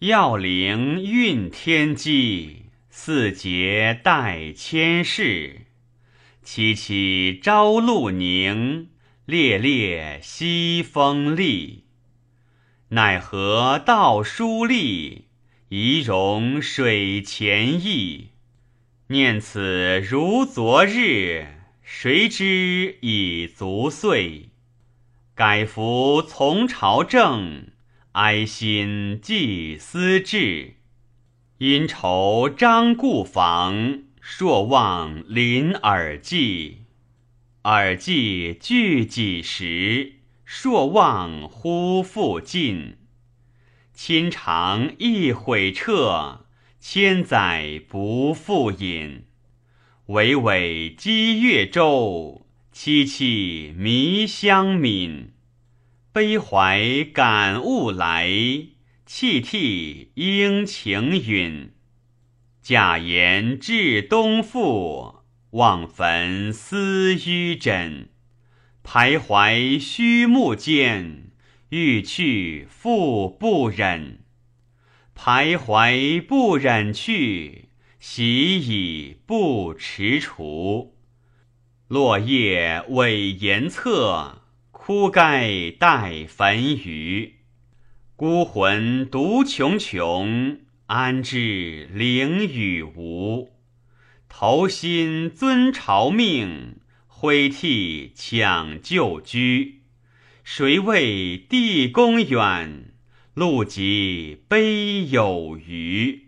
要灵运天机，四节待千世。凄凄朝露凝，烈烈西风厉。奈何道疏离，仪容水前意。念此如昨日，谁知已足岁。改服从朝政，哀心寄思志。因愁张故房，朔望临耳际。耳际具几时？朔望忽复近，亲长亦悔彻，千载不复隐。巍巍积月舟，凄凄迷香泯。悲怀感物来，泣涕应晴允。假言至东复，望焚思纡枕。徘徊虚目间，欲去复不忍。徘徊不忍去，喜已不踟蹰。落叶委言策，枯该待焚余。孤魂独穷穷，安知灵与无？投心遵朝命。挥涕抢旧居，谁为地宫远？路极悲有余。